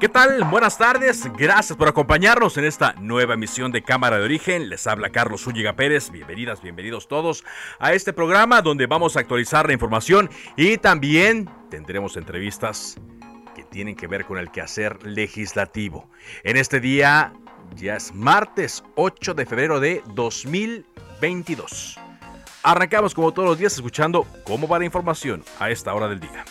¿Qué tal? Buenas tardes. Gracias por acompañarnos en esta nueva emisión de Cámara de Origen. Les habla Carlos Zúñiga Pérez. Bienvenidas, bienvenidos todos a este programa donde vamos a actualizar la información y también tendremos entrevistas que tienen que ver con el quehacer legislativo. En este día ya es martes 8 de febrero de 2022. Arrancamos como todos los días escuchando cómo va la información a esta hora del día.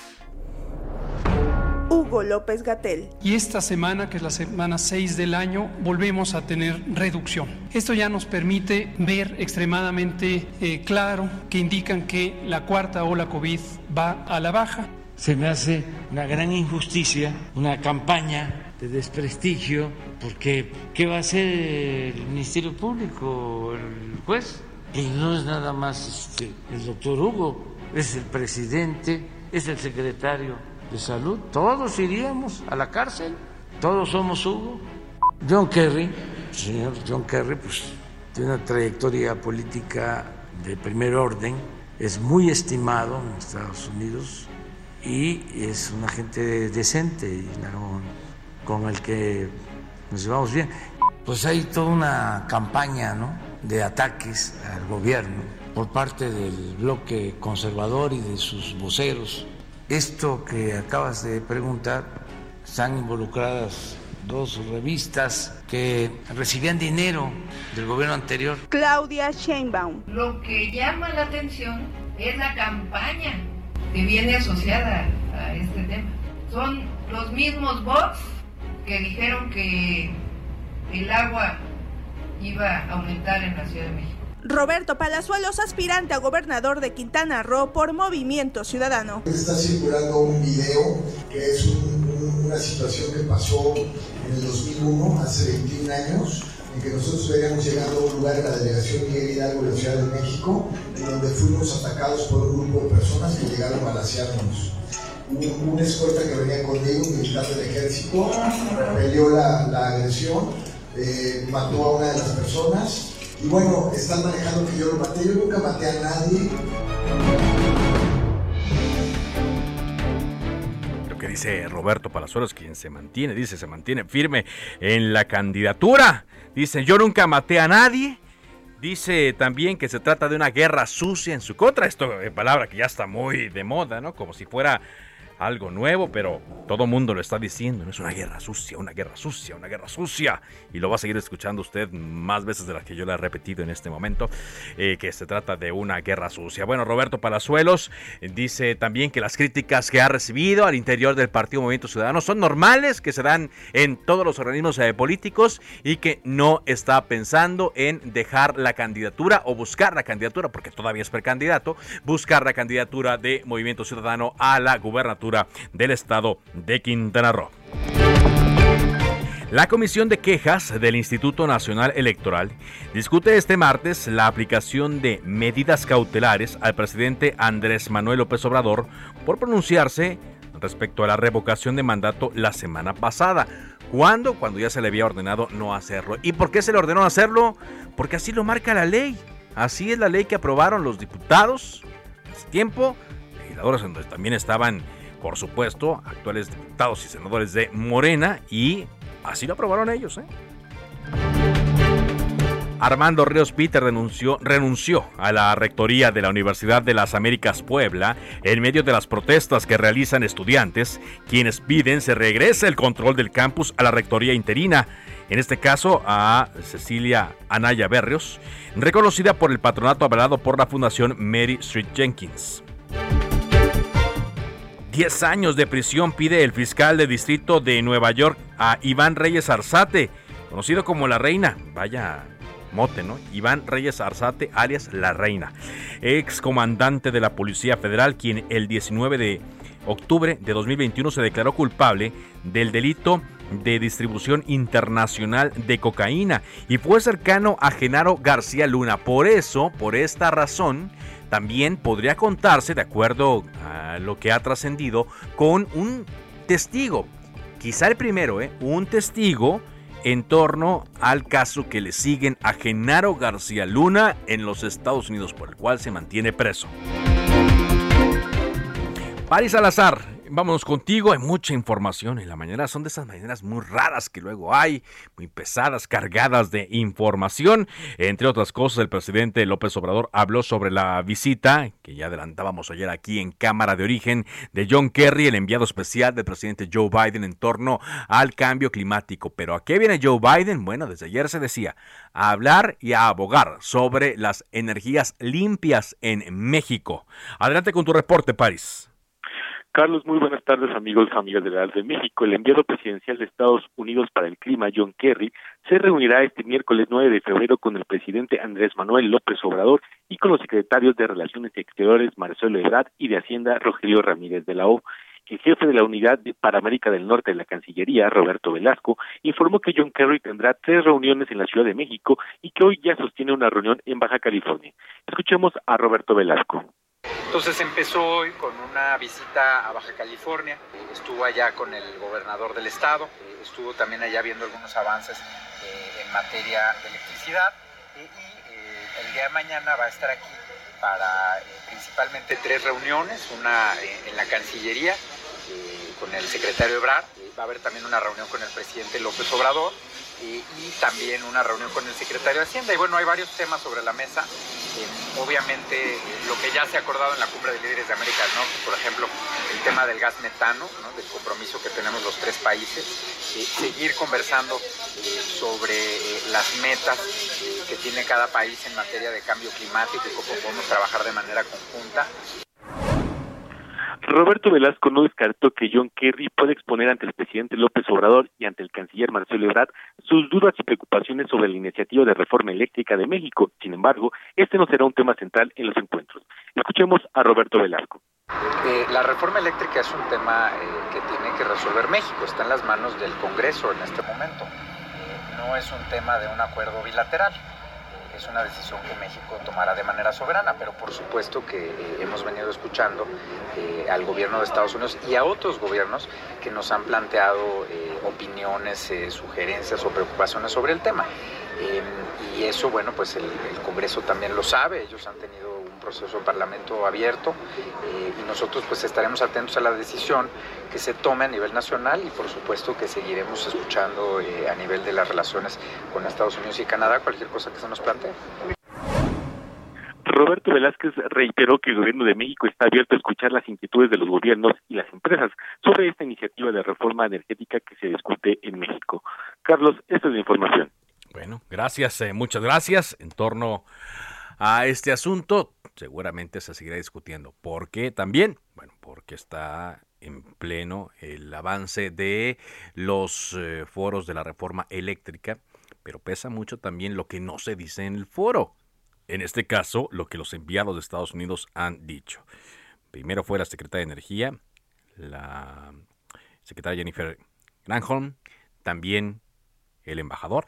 Hugo López Gatel. Y esta semana, que es la semana 6 del año, volvemos a tener reducción. Esto ya nos permite ver extremadamente eh, claro que indican que la cuarta ola COVID va a la baja. Se me hace una gran injusticia, una campaña de desprestigio, porque ¿qué va a hacer el Ministerio Público, el juez? Y no es nada más este, el doctor Hugo, es el presidente, es el secretario de salud, todos iríamos a la cárcel, todos somos Hugo. John Kerry, señor John Kerry, pues tiene una trayectoria política de primer orden, es muy estimado en Estados Unidos y es una gente decente y con el que nos llevamos bien. Pues hay toda una campaña ¿no? de ataques al gobierno por parte del bloque conservador y de sus voceros esto que acabas de preguntar, están involucradas dos revistas que recibían dinero del gobierno anterior. Claudia Sheinbaum. Lo que llama la atención es la campaña que viene asociada a este tema. Son los mismos bots que dijeron que el agua iba a aumentar en la Ciudad de México. Roberto Palazuelos, aspirante a gobernador de Quintana Roo por Movimiento Ciudadano. Está circulando un video que es una situación que pasó en el 2001, hace 21 años, en que nosotros veníamos llegando a un lugar en la delegación Miguel Hidalgo de la Ciudad de México, en donde fuimos atacados por un grupo de personas que llegaron a balasearnos. Un, una escolta que venía conmigo, un militar del ejército, peleó la, la agresión, eh, mató a una de las personas y bueno, están manejando que yo lo maté. Yo nunca maté a nadie. Lo que dice Roberto Palazuelos, quien se mantiene, dice, se mantiene firme en la candidatura. Dice, yo nunca maté a nadie. Dice también que se trata de una guerra sucia en su contra. Esto es palabra que ya está muy de moda, ¿no? Como si fuera algo nuevo, pero todo mundo lo está diciendo. Es una guerra sucia, una guerra sucia, una guerra sucia. Y lo va a seguir escuchando usted más veces de las que yo le he repetido en este momento, eh, que se trata de una guerra sucia. Bueno, Roberto Palazuelos dice también que las críticas que ha recibido al interior del Partido Movimiento Ciudadano son normales, que se dan en todos los organismos eh, políticos y que no está pensando en dejar la candidatura o buscar la candidatura, porque todavía es precandidato, buscar la candidatura de Movimiento Ciudadano a la gubernatura del estado de Quintana Roo. La Comisión de Quejas del Instituto Nacional Electoral discute este martes la aplicación de medidas cautelares al presidente Andrés Manuel López Obrador por pronunciarse respecto a la revocación de mandato la semana pasada. ¿Cuándo? Cuando ya se le había ordenado no hacerlo. ¿Y por qué se le ordenó hacerlo? Porque así lo marca la ley. Así es la ley que aprobaron los diputados en ese tiempo, legisladores donde también estaban, por supuesto, actuales diputados y senadores de Morena, y así lo aprobaron ellos. ¿eh? Armando Ríos Peter renunció, renunció, a la rectoría de la Universidad de las Américas Puebla en medio de las protestas que realizan estudiantes, quienes piden se regrese el control del campus a la rectoría interina, en este caso a Cecilia Anaya Berrios, reconocida por el patronato avalado por la Fundación Mary Street Jenkins. Diez años de prisión pide el fiscal de distrito de Nueva York a Iván Reyes Arzate, conocido como la Reina. Vaya mote, ¿no? Iván Reyes Arzate, alias La Reina, ex comandante de la Policía Federal, quien el 19 de octubre de 2021 se declaró culpable del delito de distribución internacional de cocaína y fue cercano a Genaro García Luna. Por eso, por esta razón, también podría contarse, de acuerdo a lo que ha trascendido, con un testigo, quizá el primero, ¿eh? un testigo en torno al caso que le siguen a Genaro García Luna en los Estados Unidos, por el cual se mantiene preso. Paris Salazar vámonos contigo. Hay mucha información en la mañana. Son de esas mañanas muy raras que luego hay, muy pesadas, cargadas de información. Entre otras cosas, el presidente López Obrador habló sobre la visita que ya adelantábamos ayer aquí en Cámara de Origen de John Kerry, el enviado especial del presidente Joe Biden en torno al cambio climático. Pero ¿a qué viene Joe Biden? Bueno, desde ayer se decía, a hablar y a abogar sobre las energías limpias en México. Adelante con tu reporte, París. Carlos, muy buenas tardes amigos y amigas de la de México. El enviado presidencial de Estados Unidos para el Clima, John Kerry, se reunirá este miércoles 9 de febrero con el presidente Andrés Manuel López Obrador y con los secretarios de Relaciones Exteriores Marcelo Ebrard y de Hacienda Rogelio Ramírez de la O. El jefe de la unidad para América del Norte de la Cancillería, Roberto Velasco, informó que John Kerry tendrá tres reuniones en la Ciudad de México y que hoy ya sostiene una reunión en Baja California. Escuchemos a Roberto Velasco. Entonces empezó hoy con una visita a Baja California, estuvo allá con el gobernador del estado, estuvo también allá viendo algunos avances eh, en materia de electricidad y eh, el día de mañana va a estar aquí para eh, principalmente tres reuniones, una en la Cancillería con el secretario Ebrard, va a haber también una reunión con el presidente López Obrador y, también una reunión con el secretario de Hacienda. Y bueno, hay varios temas sobre la mesa. Eh, obviamente, lo que ya se ha acordado en la cumbre de líderes de América del Norte, por ejemplo, el tema del gas metano, del compromiso que tenemos los tres países, eh, seguir conversando eh, sobre las metas que tiene cada país en materia de cambio climático y cómo podemos trabajar de manera conjunta. Roberto Velasco no descartó que John Kerry pueda exponer ante el presidente López Obrador y ante el canciller Marcelo Ebrard sus dudas y preocupaciones sobre la iniciativa de reforma eléctrica de México. Sin embargo, este no será un tema central en los encuentros. Escuchemos a Roberto Velasco. Eh, la reforma eléctrica es un tema eh, que tiene que resolver México, está en las manos del Congreso en este momento. Eh, no es un tema de un acuerdo bilateral es una decisión que México tomará de manera soberana, pero por supuesto que eh, hemos venido escuchando eh, al gobierno de Estados Unidos y a otros gobiernos que nos han planteado eh, opiniones, sugerencias o preocupaciones sobre el tema. y eso, bueno, pues el Congreso también lo sabe, ellos han tenido proceso de parlamento abierto eh, y nosotros pues estaremos atentos a la decisión que se tome a nivel nacional y por supuesto que seguiremos escuchando eh, a nivel de las relaciones con Estados Unidos y Canadá cualquier cosa que se nos plantee. Roberto Velázquez reiteró que el gobierno de México está abierto a escuchar las inquietudes de los gobiernos y las empresas sobre esta iniciativa de reforma energética que se discute en México. Carlos, esta es la información. Bueno, gracias, eh, muchas gracias. En torno a este asunto, seguramente se seguirá discutiendo. ¿Por qué también? Bueno, porque está en pleno el avance de los eh, foros de la reforma eléctrica, pero pesa mucho también lo que no se dice en el foro. En este caso, lo que los enviados de Estados Unidos han dicho. Primero fue la secretaria de Energía, la secretaria Jennifer Granholm, también el embajador,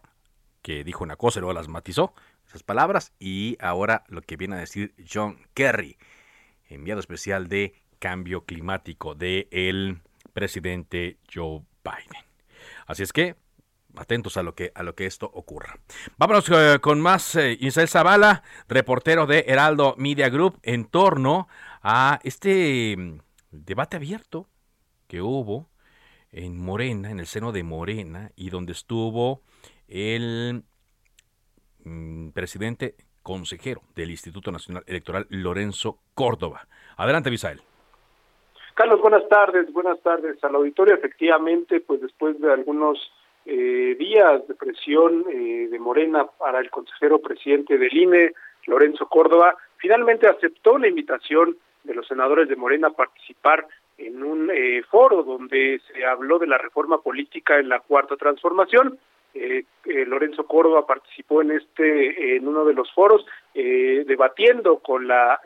que dijo una cosa y luego las matizó esas palabras. Y ahora lo que viene a decir John Kerry, enviado especial de cambio climático del el presidente Joe Biden. Así es que atentos a lo que a lo que esto ocurra. Vámonos eh, con más eh, Isabel Zavala, reportero de Heraldo Media Group en torno a este mm, debate abierto que hubo en Morena, en el seno de Morena y donde estuvo el presidente consejero del Instituto Nacional Electoral Lorenzo Córdoba. Adelante, Misael. Carlos, buenas tardes, buenas tardes al auditorio. Efectivamente, pues después de algunos eh, días de presión eh, de Morena para el consejero presidente del INE, Lorenzo Córdoba, finalmente aceptó la invitación de los senadores de Morena a participar en un eh, foro donde se habló de la reforma política en la cuarta transformación. Lorenzo Córdoba participó en este en uno de los foros debatiendo con la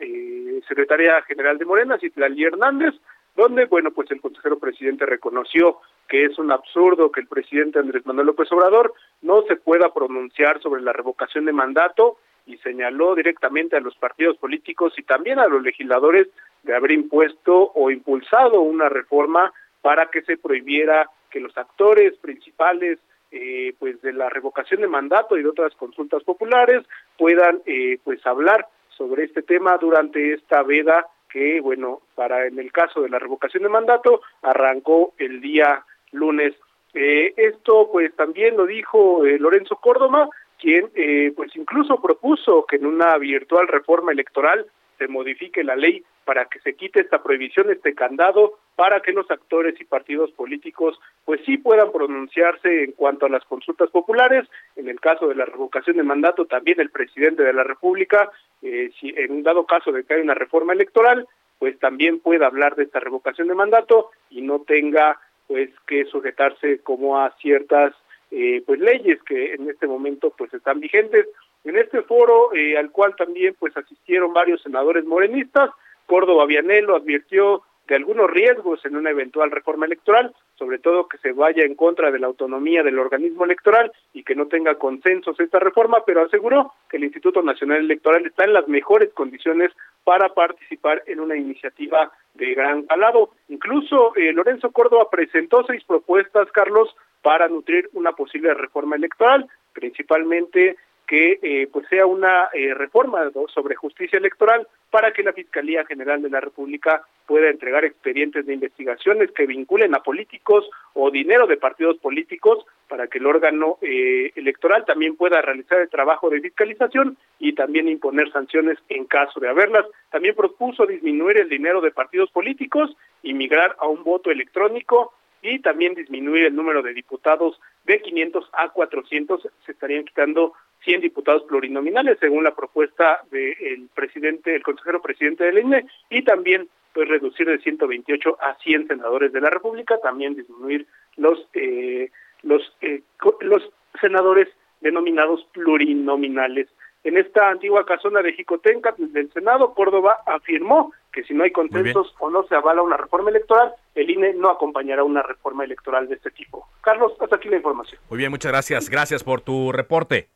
secretaria general de Morena, Citlali Hernández, donde, bueno, pues el consejero presidente reconoció que es un absurdo que el presidente Andrés Manuel López Obrador no se pueda pronunciar sobre la revocación de mandato y señaló directamente a los partidos políticos y también a los legisladores de haber impuesto o impulsado una reforma para que se prohibiera que los actores principales eh, pues de la revocación de mandato y de otras consultas populares puedan eh, pues hablar sobre este tema durante esta veda que, bueno, para en el caso de la revocación de mandato, arrancó el día lunes. Eh, esto, pues, también lo dijo eh, Lorenzo Córdoba, quien, eh, pues, incluso propuso que en una virtual reforma electoral se modifique la ley para que se quite esta prohibición, este candado, para que los actores y partidos políticos pues sí puedan pronunciarse en cuanto a las consultas populares. En el caso de la revocación de mandato, también el presidente de la República, eh, si en un dado caso de que haya una reforma electoral, pues también pueda hablar de esta revocación de mandato y no tenga pues que sujetarse como a ciertas eh, pues leyes que en este momento pues están vigentes. En este foro eh, al cual también pues asistieron varios senadores morenistas, Córdoba Vianelo advirtió de algunos riesgos en una eventual reforma electoral, sobre todo que se vaya en contra de la autonomía del organismo electoral y que no tenga consensos esta reforma, pero aseguró que el Instituto Nacional Electoral está en las mejores condiciones para participar en una iniciativa de gran calado. Incluso eh, Lorenzo Córdoba presentó seis propuestas, Carlos, para nutrir una posible reforma electoral, principalmente que eh, pues sea una eh, reforma sobre justicia electoral para que la Fiscalía General de la República pueda entregar expedientes de investigaciones que vinculen a políticos o dinero de partidos políticos para que el órgano eh, electoral también pueda realizar el trabajo de fiscalización y también imponer sanciones en caso de haberlas. También propuso disminuir el dinero de partidos políticos y migrar a un voto electrónico y también disminuir el número de diputados de 500 a 400. Se estarían quitando 100 diputados plurinominales, según la propuesta del presidente, el consejero presidente del INE, y también pues reducir de 128 a 100 senadores de la República, también disminuir los eh, los eh, los senadores denominados plurinominales. En esta antigua casona de Jicotenca del Senado, Córdoba afirmó que si no hay consensos o no se avala una reforma electoral, el INE no acompañará una reforma electoral de este tipo. Carlos, hasta aquí la información. Muy bien, muchas gracias. Gracias por tu reporte.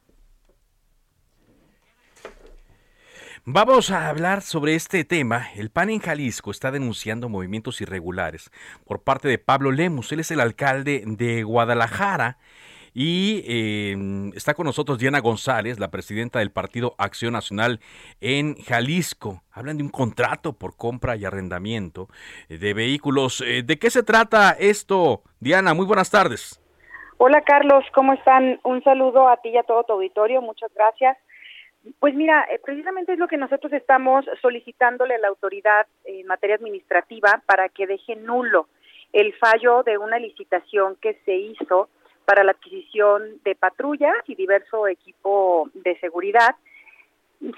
Vamos a hablar sobre este tema. El PAN en Jalisco está denunciando movimientos irregulares por parte de Pablo Lemus. Él es el alcalde de Guadalajara y em, está con nosotros Diana González, la presidenta del Partido Acción Nacional en Jalisco. Hablan de un contrato por compra y arrendamiento de vehículos. Eh, ¿De qué se trata esto, Diana? Muy buenas tardes. Hola Carlos, ¿cómo están? Un saludo a ti y a todo tu auditorio. Muchas gracias. Pues mira, eh, precisamente es lo que nosotros estamos solicitándole a la autoridad en materia administrativa para que deje nulo el fallo de una licitación que se hizo para la adquisición de patrullas y diverso equipo de seguridad.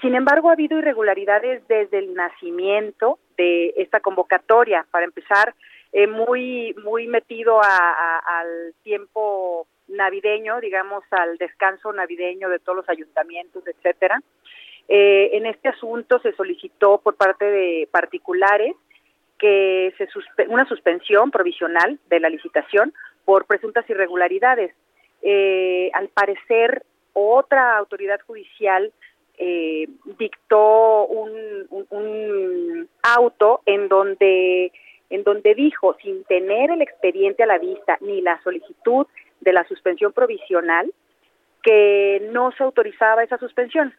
Sin embargo, ha habido irregularidades desde el nacimiento de esta convocatoria. Para empezar, eh, muy muy metido al tiempo navideño, digamos, al descanso navideño de todos los ayuntamientos, etcétera. Eh, en este asunto se solicitó por parte de particulares que se una suspensión provisional de la licitación por presuntas irregularidades. Eh, al parecer, otra autoridad judicial eh, dictó un, un, auto en donde en donde dijo sin tener el expediente a la vista ni la solicitud de la suspensión provisional que no se autorizaba esa suspensión,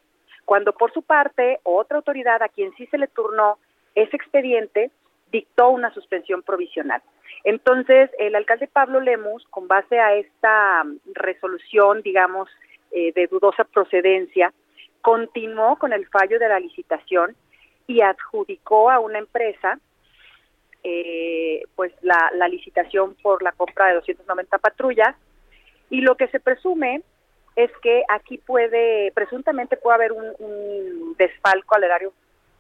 cuando por su parte otra autoridad a quien sí se le turnó ese expediente dictó una suspensión provisional. Entonces, el alcalde Pablo Lemus, con base a esta resolución, digamos, eh, de dudosa procedencia, continuó con el fallo de la licitación y adjudicó a una empresa eh, pues la, la licitación por la compra de 290 patrullas y lo que se presume es que aquí puede, presuntamente puede haber un, un desfalco al erario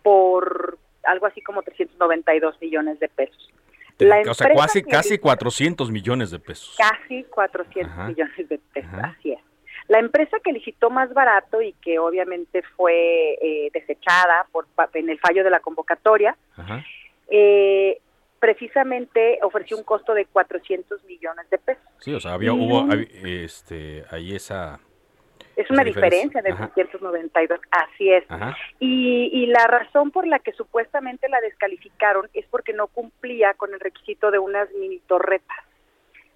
por algo así como 392 millones de pesos. La o sea, casi, casi 400 millones de pesos. Casi 400 millones de pesos, así es. La empresa que licitó más barato y que obviamente fue eh, desechada por, en el fallo de la convocatoria, eh, precisamente ofreció un costo de 400 millones de pesos. Sí, o sea, había, hubo este, ahí esa es una diferencia, de 292, así es. Y, y la razón por la que supuestamente la descalificaron es porque no cumplía con el requisito de unas mini torretas,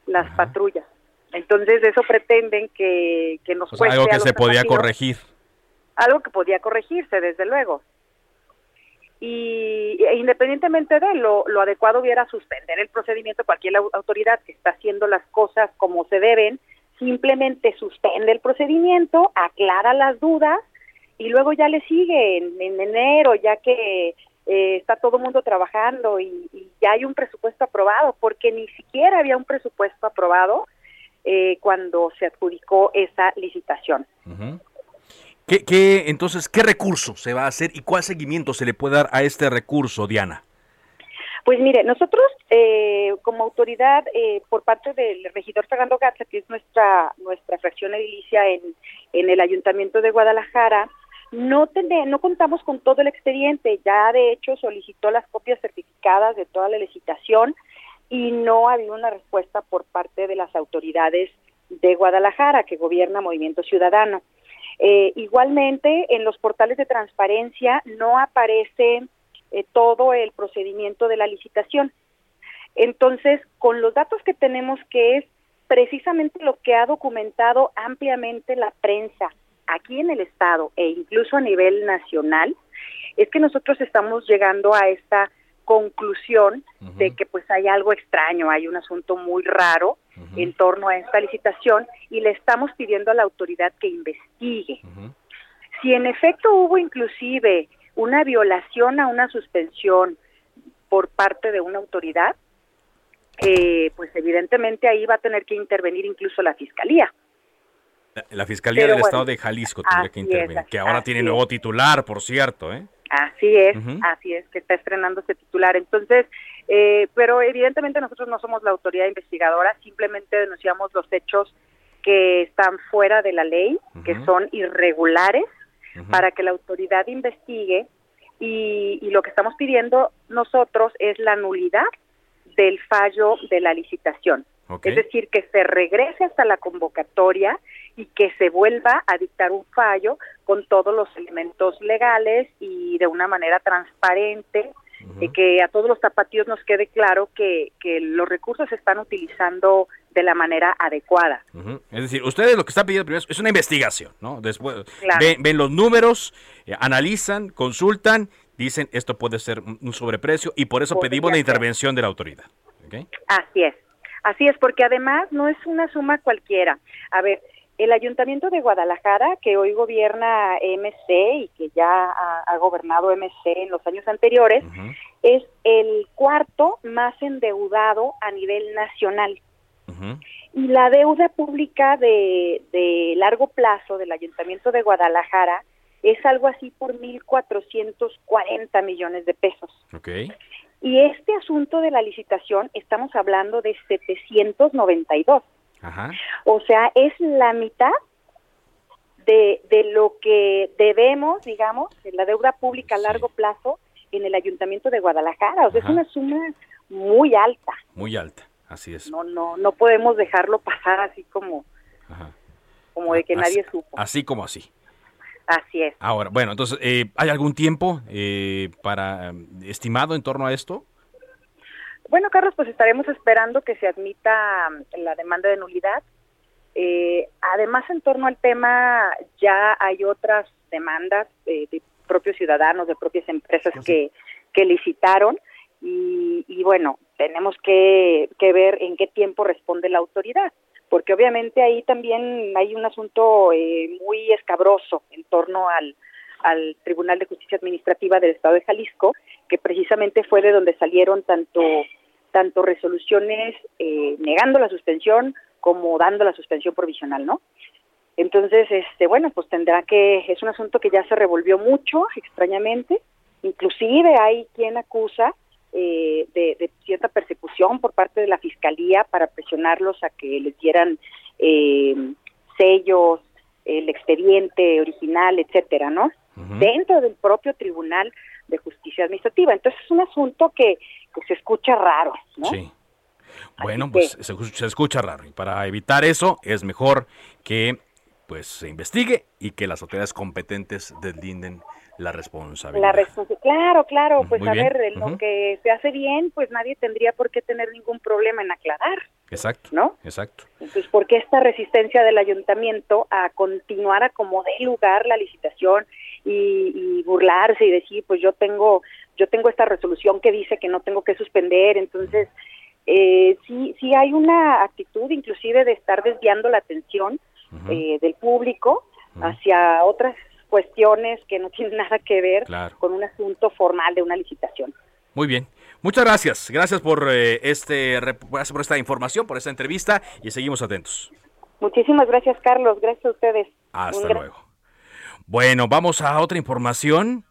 las patrullas. Entonces eso pretenden que, que nos o algo que se podía corregir. Algo que podía corregirse, desde luego. Y e independientemente de lo, lo adecuado hubiera suspender el procedimiento cualquier autoridad que está haciendo las cosas como se deben, simplemente suspende el procedimiento, aclara las dudas y luego ya le sigue en, enero, ya que eh, está todo el mundo trabajando y, ya hay un presupuesto aprobado, porque ni siquiera había un presupuesto aprobado eh, cuando se adjudicó esa licitación. ¿Qué, ¿Qué, entonces, qué recurso se va a hacer y cuál seguimiento se le puede dar a este recurso, Diana? Pues mire, nosotros eh, como autoridad, eh, por parte del regidor Fernando Gatza, que es nuestra nuestra fracción edilicia en, en el Ayuntamiento de Guadalajara, no, no contamos con todo el expediente, ya de hecho solicitó las copias certificadas de toda la licitación y no ha habido una respuesta por parte de las autoridades de Guadalajara, que gobierna Movimiento Ciudadano. Eh, igualmente, en los portales de transparencia no aparece eh, todo el procedimiento de la licitación. Entonces, con los datos que tenemos, que es precisamente lo que ha documentado ampliamente la prensa aquí en el Estado e incluso a nivel nacional, es que nosotros estamos llegando a esta conclusión de que pues hay algo extraño, hay un asunto muy raro en torno a esta licitación y le estamos pidiendo a la autoridad que investigue. Si en efecto hubo inclusive una violación a una suspensión por parte de una autoridad, eh, pues evidentemente ahí va a tener que intervenir incluso la fiscalía. La, Fiscalía del Estado de Jalisco tendría que intervenir, que ahora tiene nuevo titular, por cierto. ¿eh? Así es, así es, que está estrenando ese titular. Entonces, eh, pero evidentemente nosotros no somos la autoridad investigadora, simplemente denunciamos los hechos que están fuera de la ley, que son irregulares, para que la autoridad investigue y, lo que estamos pidiendo nosotros es la nulidad del fallo de la licitación. Es decir, que se regrese hasta la convocatoria y que se vuelva a dictar un fallo con todos los elementos legales y de una manera transparente, y que a todos los tapatíos nos quede claro que, que los recursos se están utilizando de la manera adecuada. Es decir, ustedes lo que están pidiendo primero es una investigación, ¿no? Después ven, los números, eh, analizan, consultan, dicen esto puede ser un sobreprecio y por eso pedimos la intervención de la autoridad. Así es, así es, porque además no es una suma cualquiera. A ver, el Ayuntamiento de Guadalajara, que hoy gobierna MC y que ya ha, gobernado MC en los años anteriores, es el cuarto más endeudado a nivel nacional. Y la deuda pública de, de largo plazo del Ayuntamiento de Guadalajara es algo así por 1.440 millones de pesos. Y este asunto de la licitación, estamos hablando de 792. Ajá. O sea, es la mitad de, de lo que debemos, digamos, de la deuda pública a largo plazo en el Ayuntamiento de Guadalajara. O sea, es una suma muy alta. Muy alta. Así es. No, no, no podemos dejarlo pasar así como, como de que nadie supo. Así como así. Así es. Ahora, bueno, entonces, eh, ¿hay algún tiempo eh, para estimado en torno a esto? Bueno, Carlos, pues estaremos esperando que se admita la demanda de nulidad. Eh, además, en torno al tema, ya hay otras demandas de propios ciudadanos, de propias empresas que, que licitaron. Y, bueno, tenemos que, que ver en qué tiempo responde la autoridad porque obviamente ahí también hay un asunto eh, muy escabroso en torno al, al Tribunal de Justicia Administrativa del Estado de Jalisco, que precisamente fue de donde salieron tanto tanto resoluciones eh, negando la suspensión como dando la suspensión provisional, ¿no? Entonces, este, bueno, pues tendrá que, es un asunto que ya se revolvió mucho, extrañamente, inclusive hay quien acusa eh, de, cierta persecución por parte de la fiscalía para presionarlos a que les dieran eh, sellos, el expediente original, etcétera, ¿no? Dentro del propio Tribunal de Justicia Administrativa. Entonces es un asunto que, se escucha raro, ¿no? Sí. Bueno, pues se, se, escucha raro y para evitar eso es mejor que pues se investigue y que las autoridades competentes deslinden la responsabilidad. La claro, claro, pues a ver, lo que se hace bien, pues nadie tendría por qué tener ningún problema en aclarar. Exacto. ¿No? Exacto. Entonces, ¿por qué esta resistencia del ayuntamiento a continuar a como dé lugar la licitación y, burlarse y decir, pues yo tengo, yo tengo esta resolución que dice que no tengo que suspender, entonces eh, sí, sí hay una actitud inclusive de estar desviando la atención eh, del público hacia otras cuestiones que no tienen nada que ver con un asunto formal de una licitación. Muy bien. Muchas gracias. Gracias por eh, este por esta información, por esta entrevista y seguimos atentos. Muchísimas gracias, Carlos. Gracias a ustedes. Hasta luego. Bueno, vamos a otra información.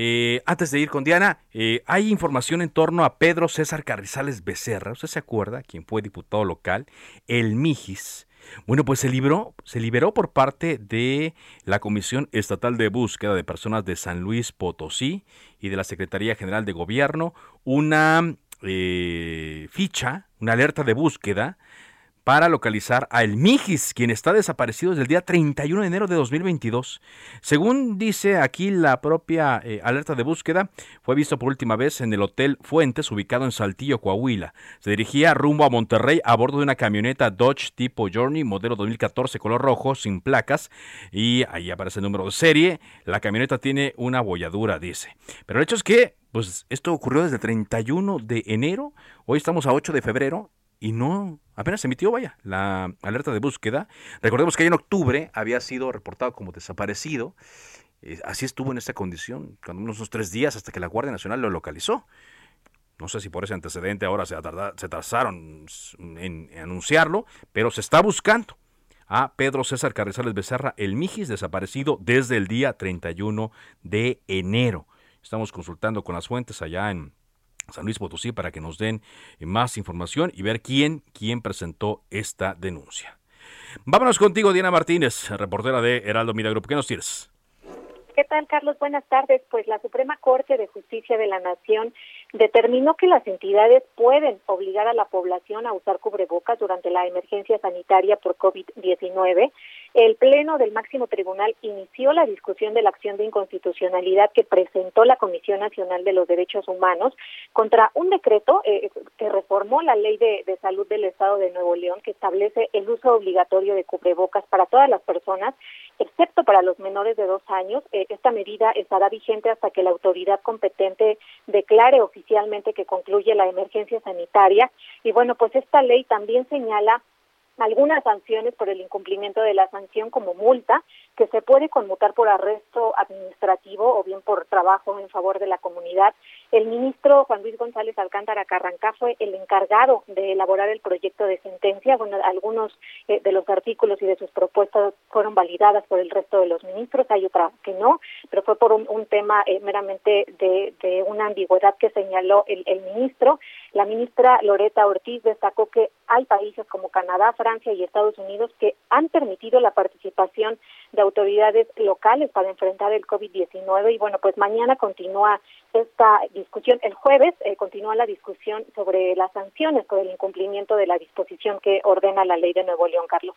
Eh, antes de ir con Diana, eh, hay información en torno a Pedro César Carrizales Becerra. ¿Usted se acuerda? Quien fue diputado local, el Mijis bueno, pues se liberó, se liberó por parte de la Comisión Estatal de Búsqueda de Personas de San Luis Potosí y de la Secretaría General de Gobierno una eh, ficha, una alerta de búsqueda para localizar a El Mijis, quien está desaparecido desde el día 31 de enero de 2022. Según dice aquí la propia eh, alerta de búsqueda, fue visto por última vez en el Hotel Fuentes, ubicado en Saltillo, Coahuila. Se dirigía rumbo a Monterrey a bordo de una camioneta Dodge tipo Journey, modelo 2014, color rojo, sin placas, y ahí aparece el número de serie. La camioneta tiene una bolladura, dice. Pero el hecho es que pues esto ocurrió desde el 31 de enero, hoy estamos a 8 de febrero y no, apenas se emitió, vaya, la alerta de búsqueda. Recordemos que en octubre había sido reportado como desaparecido. Eh, así estuvo en esta condición, cuando unos tres días hasta que la Guardia Nacional lo localizó. No sé si por ese antecedente ahora se, se tardaron en, anunciarlo, pero se está buscando a Pedro César Carrizales Becerra, el Mijis, desaparecido desde el día 31 de enero. Estamos consultando con las fuentes allá en, San Luis Potosí para que nos den más información y ver quién, quién presentó esta denuncia. Vámonos contigo, Diana Martínez, reportera de Heraldo Media Group. ¿Qué nos tienes? ¿Qué tal, Carlos? Buenas tardes. Pues la Suprema Corte de Justicia de la Nación determinó que las entidades pueden obligar a la población a usar cubrebocas durante la emergencia sanitaria por COVID-19 el Pleno del Máximo Tribunal inició la discusión de la acción de inconstitucionalidad que presentó la Comisión Nacional de los Derechos Humanos contra un decreto eh, que reformó la Ley de, Salud del Estado de Nuevo León que establece el uso obligatorio de cubrebocas para todas las personas, excepto para los menores de dos años. Eh, esta medida estará vigente hasta que la autoridad competente declare oficialmente que concluye la emergencia sanitaria. Y bueno, pues esta ley también señala algunas sanciones por el incumplimiento de la sanción como multa, que se puede conmutar por arresto administrativo o bien por trabajo en favor de la comunidad. El ministro Juan Luis González Alcántara Carrancá fue el encargado de elaborar el proyecto de sentencia. Bueno, algunos eh, de los artículos y de sus propuestas fueron validadas por el resto de los ministros, hay otra que no, pero fue por un, tema eh, meramente de, de, una ambigüedad que señaló el, el ministro. La ministra Loreta Ortiz destacó que hay países como Canadá, Francia y Estados Unidos que han permitido la participación de autoridades locales para enfrentar el COVID-19 y bueno, pues mañana continúa esta discusión, el jueves eh, continúa la discusión sobre las sanciones por el incumplimiento de la disposición que ordena la ley de Nuevo León, Carlos.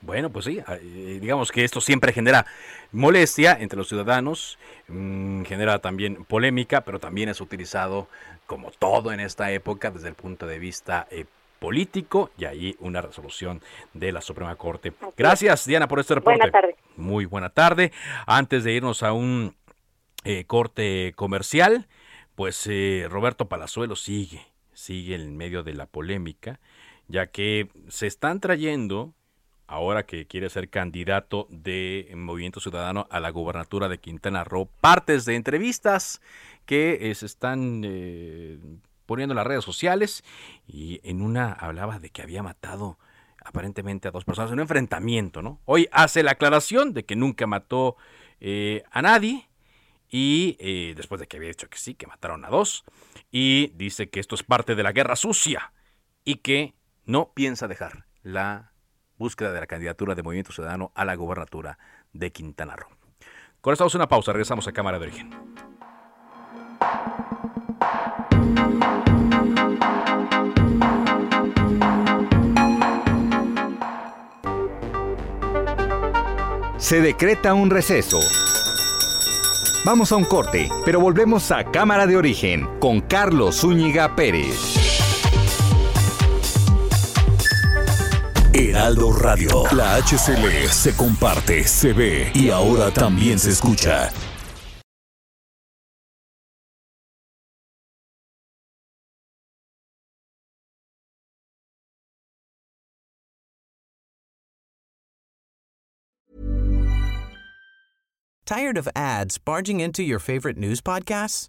Bueno, pues sí, eh, digamos que esto siempre genera molestia entre los ciudadanos, mm, genera también polémica, pero también es utilizado como todo en esta época desde el punto de vista eh, político y ahí una resolución de la Suprema Corte. Gracias, Diana, por este reporte. Buena tarde. Muy buena tarde. Antes de irnos a un eh, corte comercial, pues eh, Roberto Palazuelo sigue, sigue en medio de la polémica, ya que se están trayendo ahora que quiere ser candidato de Movimiento Ciudadano a la gubernatura de Quintana Roo, partes de entrevistas que eh, se están eh, poniendo en las redes sociales y en una hablaba de que había matado aparentemente a dos personas en un enfrentamiento, ¿no? Hoy hace la aclaración de que nunca mató eh, a nadie y después de que había dicho que sí, que mataron a dos y dice que esto es parte de la guerra sucia y que no piensa dejar la búsqueda de la candidatura de Movimiento Ciudadano a la gobernatura de Quintana Roo. Con esto una pausa, regresamos a Cámara de Origen. Se decreta un receso. Vamos a un corte, pero volvemos a Cámara de Origen con Carlos Zúñiga Pérez. Heraldo Radio. La HCL se comparte, se ve y ahora también se escucha. Tired of ads barging into your favorite news podcasts?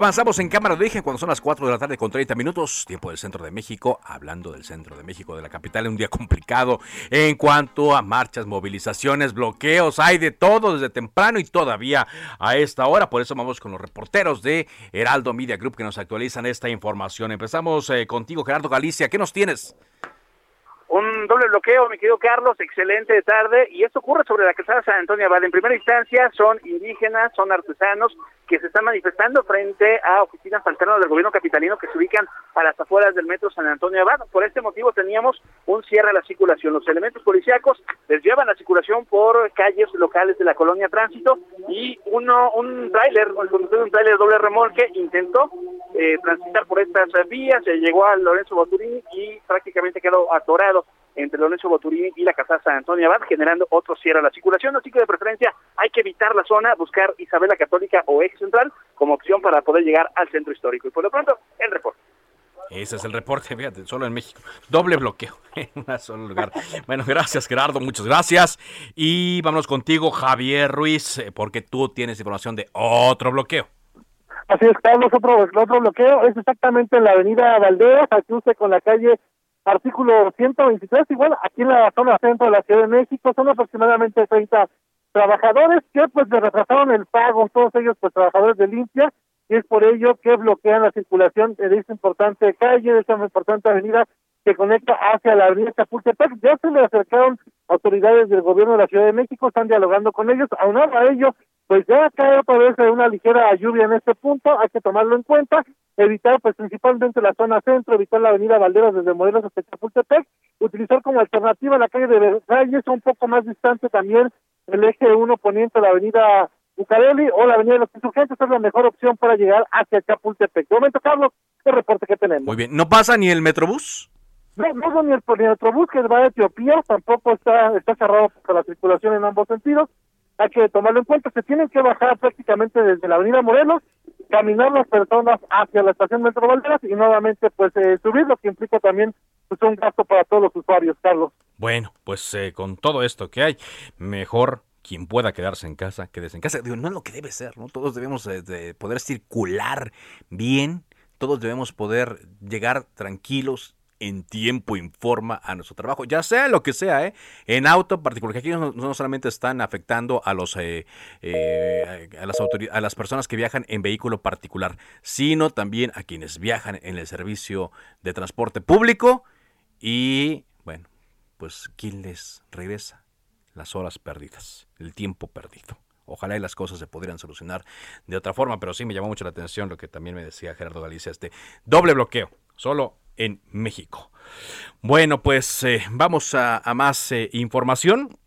Avanzamos en cámara de origen cuando son las 4 de la tarde con 30 minutos, tiempo del centro de México, hablando del centro de México, de la capital, un día complicado en cuanto a marchas, movilizaciones, bloqueos, hay de todo desde temprano y todavía a esta hora, por eso vamos con los reporteros de Heraldo Media Group que nos actualizan esta información. Empezamos eh, contigo, Gerardo Galicia, ¿qué nos tienes? Un doble bloqueo, mi querido Carlos, excelente tarde. Y esto ocurre sobre la calzada San Antonio Abad. En primera instancia son indígenas, son artesanos que se están manifestando frente a oficinas alternas del gobierno capitalino que se ubican a las afueras del metro San Antonio Abad. Por este motivo teníamos un cierre a la circulación. Los elementos policíacos desviaban la circulación por calles locales de la colonia Tránsito y uno un tráiler, el conductor de un tráiler doble remolque intentó eh, transitar por estas vías, se llegó a Lorenzo Boturini y prácticamente quedó atorado entre Lorenzo Boturini y la Casa San Antonio Abad, generando otro cierre a la circulación. Así que de preferencia hay que evitar la zona, buscar Isabela Católica o Ex Central como opción para poder llegar al centro histórico. Y por lo pronto. Ese es el reporte, fíjate, solo en México. Doble bloqueo en un solo lugar. Bueno, gracias Gerardo, muchas gracias. Y vámonos contigo, Javier Ruiz, eh, porque tú tienes información de otro bloqueo. Así es, Carlos, otro, bloqueo es exactamente en la avenida Valderas, al cruce con la calle artículo 123, igual aquí en la zona centro de la Ciudad de México, son aproximadamente 30 trabajadores que pues le retrasaron el pago, todos ellos pues trabajadores de limpia, es por ello que bloquean la circulación de esta importante calle, de esta importante avenida que conecta hacia la avenida Chapultepec. Ya se le acercaron autoridades del gobierno de la Ciudad de México, están dialogando con ellos, aunado a ello, pues ya cae otra vez una ligera lluvia en este punto, hay que tomarlo en cuenta, evitar pues principalmente la zona centro, evitar la avenida Valderas desde Morelos hasta Chapultepec, utilizar como alternativa la calle de Versalles, un poco más distante también el eje 1 poniente la avenida Bucareli o la avenida de los insurgentes es la mejor opción para llegar hacia Chapultepec. De momento, Carlos, el reporte que tenemos. Muy bien, ¿no pasa ni el Metrobús? No, no ni el, ni el Metrobús que va a Etiopía, tampoco está, está cerrado por la circulación en ambos sentidos hay que tomarlo en cuenta. Se tienen que bajar prácticamente desde la Avenida Morelos, caminar las personas hacia la estación Metro Valderas y nuevamente pues eh, subir, lo que implica también pues, un gasto para todos los usuarios, Carlos. Bueno, pues eh, con todo esto que hay, mejor quien pueda quedarse en casa, quédese en casa. Digo, no es lo que debe ser, ¿no? Todos debemos eh, de poder circular bien, todos debemos poder llegar tranquilos en tiempo y forma a nuestro trabajo, ya sea lo que sea, ¿eh? en auto particular, porque aquí no, solamente están afectando a los eh, eh, a las a las personas que viajan en vehículo particular, sino también a quienes viajan en el servicio de transporte público y bueno, pues quién les regresa las horas perdidas, el tiempo perdido. Ojalá y las cosas se pudieran solucionar de otra forma, pero sí me llamó mucho la atención lo que también me decía Gerardo Galicia, este doble bloqueo, solo en México. Bueno, pues eh, vamos a, más eh, información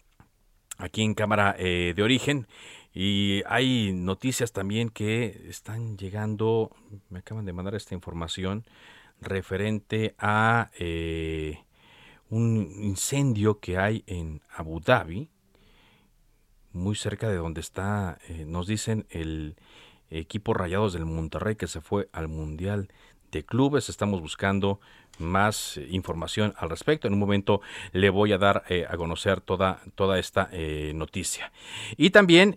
aquí en Cámara eh, de Origen. Y hay noticias también que están llegando, me acaban de mandar esta información referente a un incendio que hay en Abu Dhabi, muy cerca de donde está, nos dicen, el equipo Rayados del Monterrey que se fue al Mundial de clubes. Estamos buscando más eh, información al respecto. En un momento le voy a dar eh, a conocer toda, toda esta eh, noticia. Y también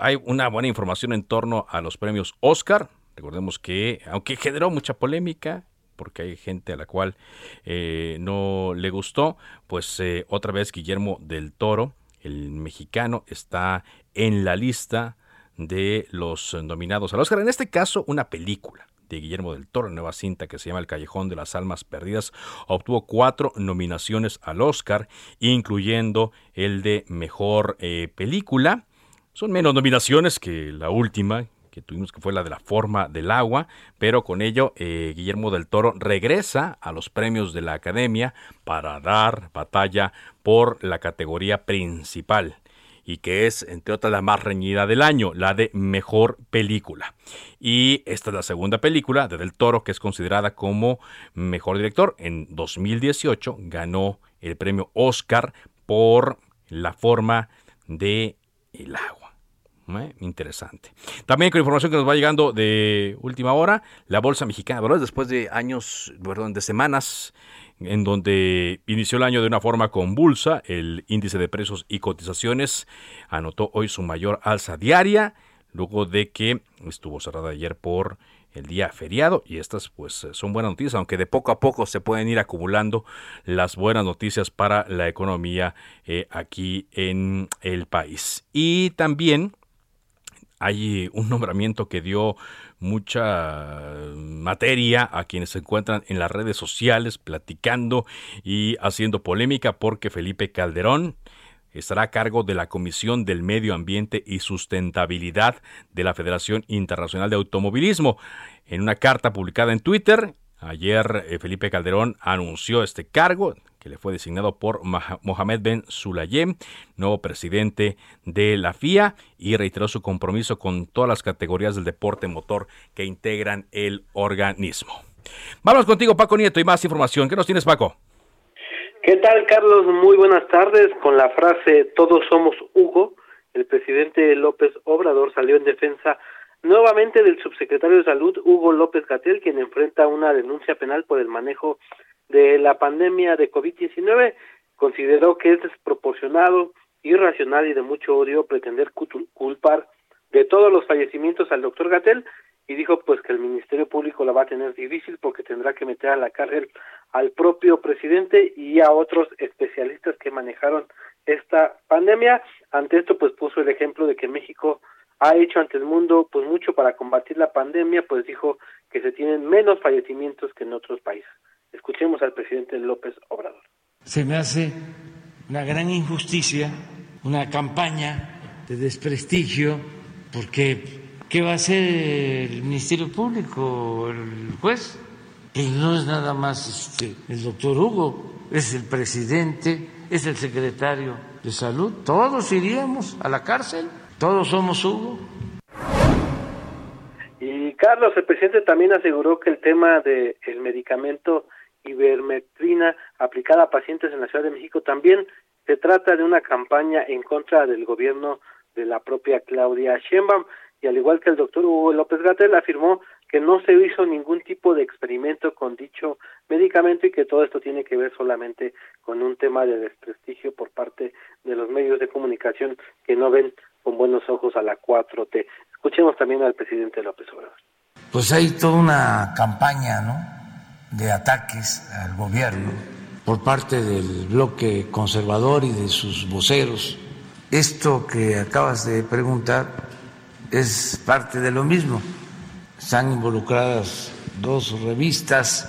hay una buena información en torno a los premios Oscar. Recordemos que, aunque generó mucha polémica, porque hay gente a la cual no le gustó, pues otra vez Guillermo del Toro, el mexicano, está en la lista de los nominados al Oscar. En este caso, una película de Guillermo del Toro, nueva cinta que se llama El Callejón de las Almas Perdidas, obtuvo cuatro nominaciones al Oscar, incluyendo el de Mejor eh, Película. Son menos nominaciones que la última, que tuvimos que fue la de la forma del agua, pero con ello eh, Guillermo del Toro regresa a los premios de la Academia para dar batalla por la categoría principal y que es, entre otras, la más reñida del año, la de Mejor Película. Y esta es la segunda película de Del Toro que es considerada como Mejor Director. En 2018 ganó el premio Oscar por la forma de el agua. ¿Eh? Interesante. También con información que nos va llegando de última hora, la Bolsa Mexicana de después de años, perdón, de semanas en donde inició el año de una forma convulsa. El índice de precios y cotizaciones anotó hoy su mayor alza diaria, luego de que estuvo cerrada ayer por el día feriado y estas pues son buenas noticias, aunque de poco a poco se pueden ir acumulando las buenas noticias para la economía eh, aquí en el país. Y también hay un nombramiento que dio mucha materia a quienes se encuentran en las redes sociales platicando y haciendo polémica porque Felipe Calderón estará a cargo de la Comisión del Medio Ambiente y Sustentabilidad de la Federación Internacional de Automovilismo. En una carta publicada en Twitter, ayer eh, Felipe Calderón anunció este cargo, le fue designado por Mohamed Ben Sulayem, nuevo presidente de la FIA, y reiteró su compromiso con todas las categorías del deporte motor que integran el organismo. Vamos contigo, Paco Nieto, y más información. ¿Qué nos tienes, Paco? ¿Qué tal, Carlos? Muy buenas tardes. Con la frase Todos somos Hugo, el presidente López Obrador salió en defensa nuevamente del subsecretario de Salud, Hugo López Gatel, quien enfrenta una denuncia penal por el manejo de la pandemia de COVID-19, consideró que es desproporcionado, irracional y de mucho odio pretender culpar de todos los fallecimientos al doctor Gatel y dijo pues que el Ministerio Público la va a tener difícil porque tendrá que meter a la cárcel al propio presidente y a otros especialistas que manejaron esta pandemia. Ante esto pues puso el ejemplo de que México ha hecho ante el mundo pues mucho para combatir la pandemia, pues dijo que se tienen menos fallecimientos que en otros países. Escuchemos al presidente López Obrador. Se me hace una gran injusticia, una campaña de desprestigio, porque ¿qué va a hacer el Ministerio Público, el juez? Y no es nada más este, el doctor Hugo, es el presidente, es el secretario de salud. Todos iríamos a la cárcel, todos somos Hugo. Y Carlos, el presidente también aseguró que el tema del medicamento ivermectrina aplicada a pacientes en la Ciudad de México también se trata de una campaña en contra del gobierno de la propia Claudia Sheinbaum y al igual que el doctor Hugo López Gatel afirmó que no se hizo ningún tipo de experimento con dicho medicamento y que todo esto tiene que ver solamente con un tema de desprestigio por parte de los medios de comunicación que no ven con buenos ojos a la 4T. Escuchemos también al presidente López Obrador. Pues hay toda una campaña, ¿no? De ataques al gobierno por parte del bloque conservador y de sus voceros. Esto que acabas de preguntar es parte de lo mismo están involucradas dos revistas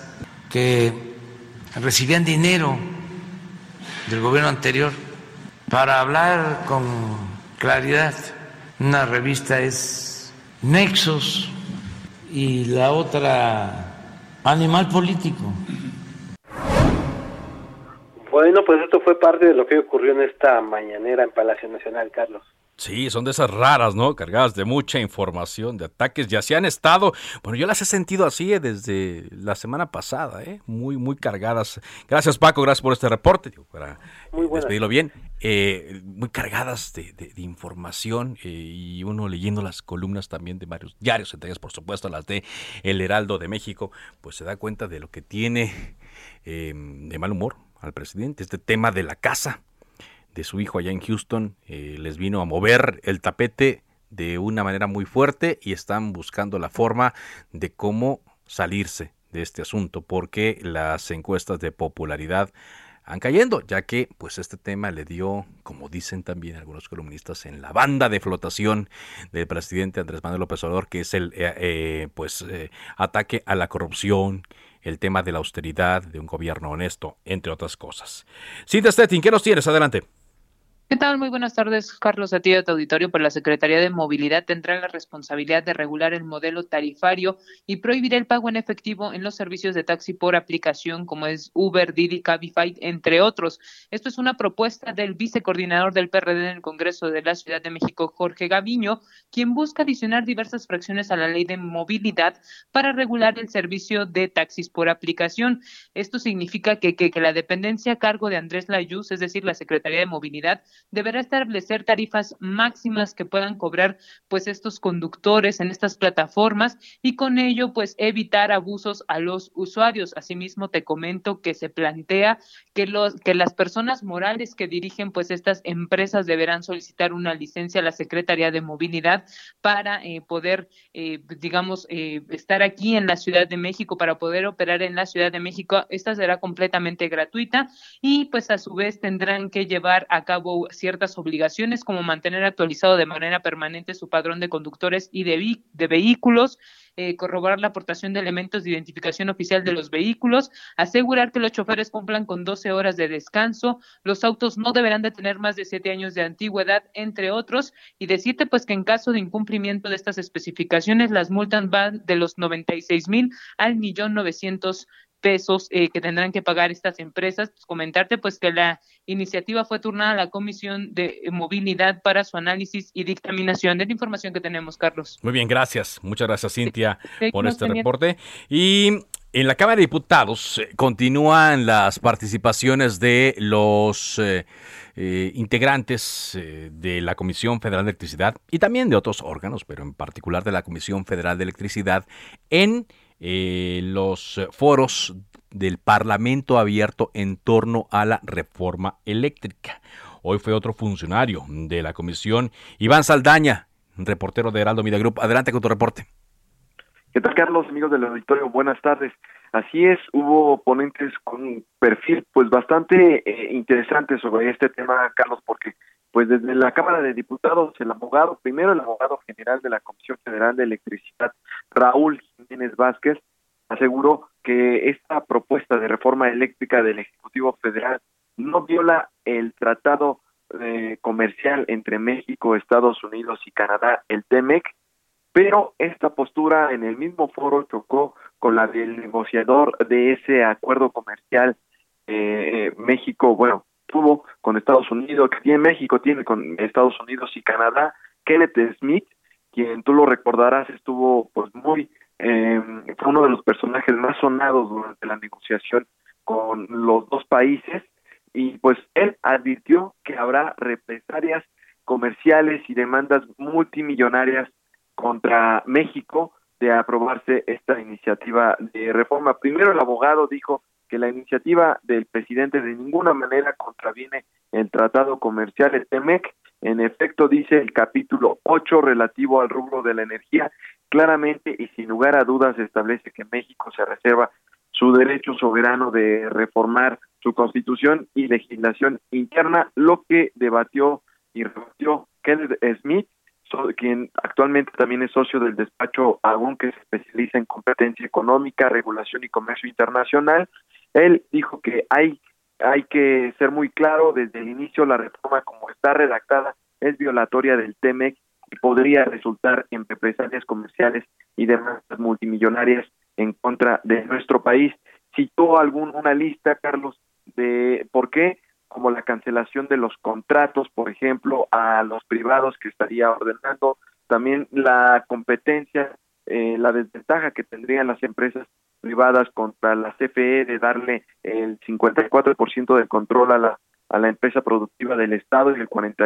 que recibían dinero del gobierno anterior para hablar con claridad. Una revista es Nexos y la otra Animal Político. Bueno, pues esto fue parte de lo que ocurrió en esta mañanera en Palacio Nacional, Carlos. Sí, son de esas raras, ¿no? Cargadas de mucha información, de ataques. Ya se han estado, bueno, yo las he sentido así eh, desde la semana pasada, ¿eh? Muy, muy cargadas. Gracias, Paco, gracias por este reporte, para muy despedirlo bien. Eh, muy cargadas de, información eh, y uno leyendo las columnas también de varios diarios, entre ellas, por supuesto, las de El Heraldo de México, pues se da cuenta de lo que tiene de mal humor al presidente, este tema de la casa de su hijo allá en Houston eh, les vino a mover el tapete de una manera muy fuerte y están buscando la forma de cómo salirse de este asunto porque las encuestas de popularidad han cayendo, ya que pues este tema le dio, como dicen también algunos columnistas, en la banda de flotación del presidente Andrés Manuel López Obrador, que es el eh, eh, pues ataque a la corrupción, el tema de la austeridad, de un gobierno honesto, entre otras cosas. Cintia Stettin, ¿qué nos tienes? Adelante. ¿Qué tal? Muy buenas tardes, Carlos a de tu auditorio. Por pues la Secretaría de Movilidad tendrá la responsabilidad de regular el modelo tarifario y prohibir el pago en efectivo en los servicios de taxi por aplicación como es Uber, Didi, Cabify, entre otros. Esto es una propuesta del vicecoordinador del PRD en el Congreso de la Ciudad de México, Jorge Gaviño, quien busca adicionar diversas fracciones a la ley de movilidad para regular el servicio de taxis por aplicación. Esto significa que, que, que la dependencia a cargo de Andrés Layuz, es decir, la Secretaría de Movilidad, deberá establecer tarifas máximas que puedan cobrar pues estos conductores en estas plataformas y con ello pues evitar abusos a los usuarios. Asimismo te comento que se plantea que los que las personas morales que dirigen pues estas empresas deberán solicitar una licencia a la Secretaría de Movilidad para eh, poder eh, digamos eh, estar aquí en la Ciudad de México para poder operar en la Ciudad de México. Esta será completamente gratuita y pues a su vez tendrán que llevar a cabo ciertas obligaciones como mantener actualizado de manera permanente su padrón de conductores y de, vehículos, eh, corroborar la aportación de elementos de identificación oficial de los vehículos, asegurar que los choferes cumplan con 12 horas de descanso, los autos no deberán de tener más de 7 años de antigüedad, entre otros, y decirte pues que en caso de incumplimiento de estas especificaciones, las multas van de los 96 mil al millón 900 pesos eh, que tendrán que pagar estas empresas. Comentarte pues que la iniciativa fue turnada a la Comisión de Movilidad para su análisis y dictaminación de la información que tenemos, Carlos. Muy bien, gracias. Muchas gracias, Cintia, por este reporte. Y en la Cámara de Diputados eh, continúan las participaciones de los eh, integrantes de la Comisión Federal de Electricidad y también de otros órganos, pero en particular de la Comisión Federal de Electricidad en eh, los foros del Parlamento abierto en torno a la reforma eléctrica. Hoy fue otro funcionario de la comisión, Iván Saldaña, reportero de Heraldo Media Group. Adelante con tu reporte. ¿Qué tal, Carlos, amigos del auditorio? Buenas tardes. Así es, hubo ponentes con un perfil pues bastante eh, interesante sobre este tema, Carlos, porque pues desde la Cámara de Diputados, el abogado, primero el abogado general de la Comisión Federal de Electricidad, Raúl Jiménez Vázquez, aseguró que esta propuesta de reforma eléctrica del Ejecutivo Federal no viola el tratado eh, comercial entre México, Estados Unidos y Canadá, el TEMEC, pero esta postura en el mismo foro chocó con la del negociador de ese acuerdo comercial eh, México, bueno, tuvo con Estados Unidos, que tiene México, tiene con Estados Unidos y Canadá, Kenneth Smith, quien tú lo recordarás estuvo pues muy, eh, fue uno de los personajes más sonados durante la negociación con los dos países y pues él advirtió que habrá represalias comerciales y demandas multimillonarias contra México de aprobarse esta iniciativa de reforma. Primero el abogado dijo que la iniciativa del presidente de ninguna manera contraviene el tratado comercial el TEMEC. En efecto, dice el capítulo 8 relativo al rubro de la energía, claramente y sin lugar a dudas establece que México se reserva su derecho soberano de reformar su constitución y legislación interna, lo que debatió y rebatió Kenneth Smith, quien actualmente también es socio del despacho Agún, que se especializa en competencia económica, regulación y comercio internacional. Él dijo que hay, hay que ser muy claro desde el inicio, la reforma como está redactada es violatoria del TEMEC y podría resultar en represalias comerciales y demás multimillonarias en contra de nuestro país. Citó algún, una lista, Carlos, de por qué, como la cancelación de los contratos, por ejemplo, a los privados que estaría ordenando, también la competencia, eh, la desventaja que tendrían las empresas privadas contra la CFE de darle el 54% del control a la a la empresa productiva del estado y el 40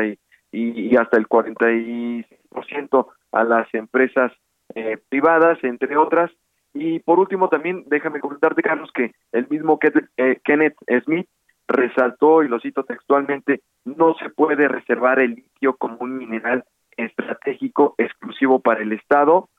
y, hasta el 46% a las empresas eh, privadas entre otras. Y por último también déjame comentarte Carlos que el mismo eh, Kenneth Smith resaltó y lo cito textualmente no se puede reservar el litio como un mineral estratégico exclusivo para el estado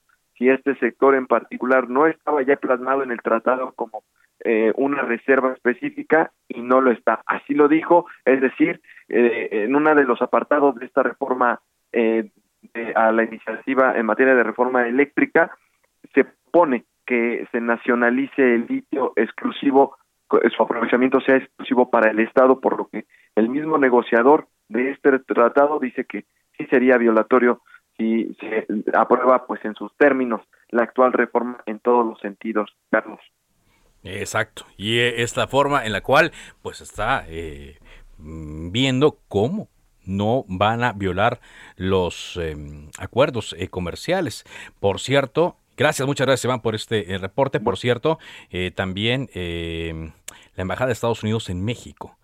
si este sector en particular no estaba ya plasmado en el tratado como eh, una reserva específica y no lo está. Así lo dijo, es decir, eh, en uno de los apartados de esta reforma eh, a la iniciativa en materia de reforma eléctrica, se pone que se nacionalice el litio exclusivo, su aprovechamiento sea exclusivo para el Estado, por lo que el mismo negociador de este tratado dice que sí sería violatorio si se aprueba pues en sus términos la actual reforma en todos los sentidos, Carlos. Exacto, y eh, es la forma en la cual pues está eh, viendo cómo no van a violar los em, acuerdos eh, comerciales. Por cierto, gracias, muchas gracias Iván por este reporte. Por cierto, también em, la Embajada de Estados Unidos en México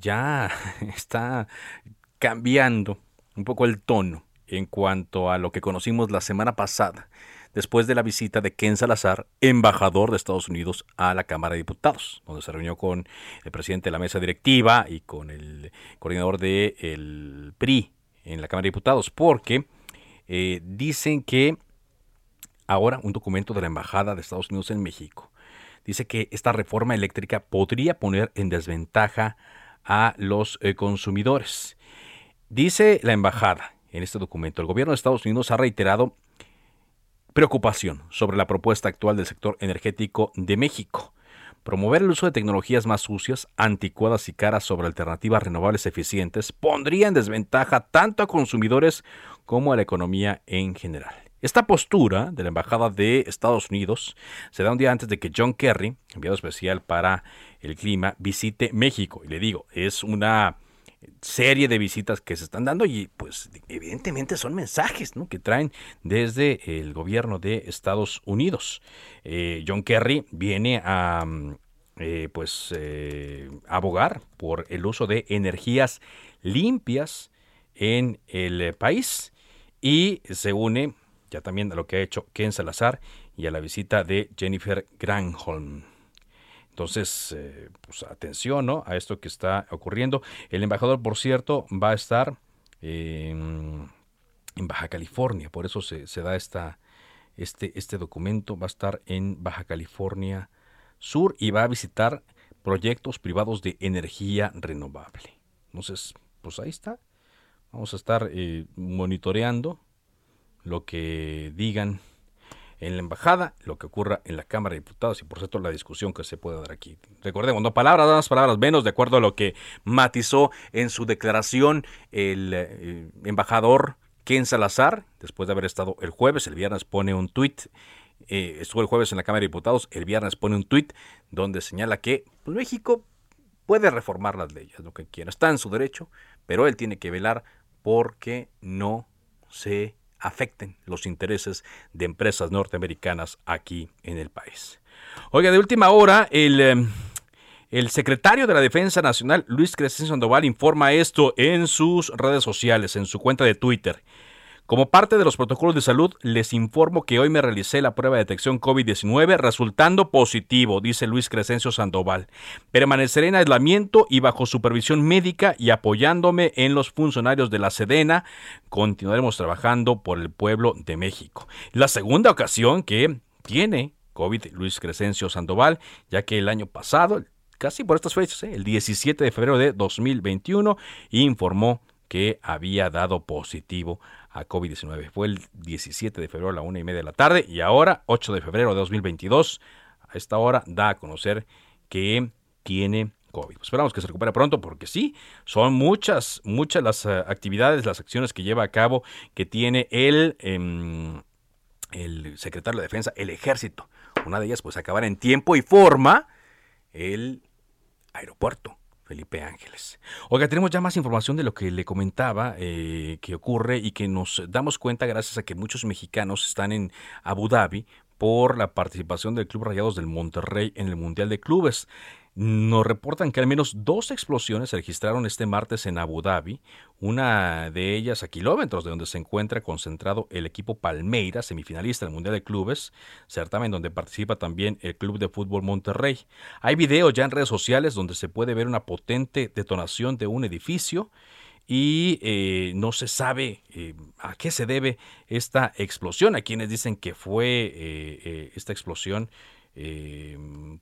ya está cambiando un poco el tono en cuanto a lo que conocimos la semana pasada, después de la visita de Ken Salazar, embajador de Estados Unidos a la Cámara de Diputados, donde se reunió con el presidente de la mesa directiva y con el coordinador del PRI en la Cámara de Diputados, porque eh, dicen que ahora un documento de la Embajada de Estados Unidos en México dice que esta reforma eléctrica podría poner en desventaja a los eh, consumidores. Dice la embajada en este documento. El gobierno de Estados Unidos ha reiterado preocupación sobre la propuesta actual del sector energético de México. Promover el uso de tecnologías más sucias, anticuadas y caras sobre alternativas renovables eficientes pondría en desventaja tanto a consumidores como a la economía en general. Esta postura de la Embajada de Estados Unidos se da un día antes de que John Kerry, enviado especial para el clima, visite México. Y le digo, es una serie de visitas que se están dando y pues evidentemente son mensajes que traen desde el gobierno de Estados Unidos. Eh, John Kerry viene a mm, eh, pues eh, abogar por el uso de energías limpias en el país y se une ya también a lo que ha hecho Ken Salazar y a la visita de Jennifer Granholm. Entonces, eh, pues atención ¿no? a esto que está ocurriendo. El embajador, por cierto, va a estar en Baja California, por eso se, da esta, este, este documento, va a estar en Baja California Sur y va a visitar proyectos privados de energía renovable. Entonces, pues ahí está. Vamos a estar eh, monitoreando lo que digan en la embajada, lo que ocurra en la Cámara de Diputados y por cierto la discusión que se puede dar aquí. Recordemos, no palabras más, palabras menos, de acuerdo a lo que matizó en su declaración el eh, embajador Ken Salazar, después de haber estado el jueves, el viernes pone un tuit, eh, estuvo el jueves en la Cámara de Diputados, el viernes pone un tuit donde señala que México puede reformar las leyes, lo que quiera, está en su derecho, pero él tiene que velar porque no se afecten los intereses de empresas norteamericanas aquí en el país. Oiga, de última hora, el, em, El secretario de la Defensa Nacional, Luis Crescencio Sandoval, informa esto en sus redes sociales, en su cuenta de Twitter. Como parte de los protocolos de salud, les informo que hoy me realicé la prueba de detección COVID-19 resultando positivo, dice Luis Crescencio Sandoval. Permaneceré en aislamiento y bajo supervisión médica y apoyándome en los funcionarios de la Sedena. Continuaremos trabajando por el pueblo de México. La segunda ocasión que tiene COVID Luis Crescencio Sandoval, ya que el año pasado, casi por estas fechas, ¿eh? el 17 de febrero de 2021, informó que había dado positivo a COVID-19. Fue el 17 de febrero a la una y media de la tarde y ahora, 8 de febrero de 2022, a esta hora da a conocer que tiene COVID. Pues esperamos que se recupere pronto porque sí, son muchas, muchas las uh, actividades, las acciones que lleva a cabo que tiene el, eh, el secretario de Defensa, el ejército. Una de ellas, pues acabar en tiempo y forma el aeropuerto Felipe Ángeles. Oiga, tenemos ya más información de lo que le comentaba eh, que ocurre y que nos damos cuenta gracias a que muchos mexicanos están en Abu Dhabi por la participación del Club Rayados del Monterrey en el Mundial de Clubes. Nos reportan que al menos dos explosiones se registraron este martes en Abu Dhabi, una de ellas a kilómetros de donde se encuentra concentrado el equipo Palmeiras, semifinalista del Mundial de Clubes, certamen donde participa también el Club de Fútbol Monterrey. Hay videos ya en redes sociales donde se puede ver una potente detonación de un edificio y eh, no se sabe eh, a qué se debe esta explosión. Hay quienes dicen que fue eh, eh esta explosión,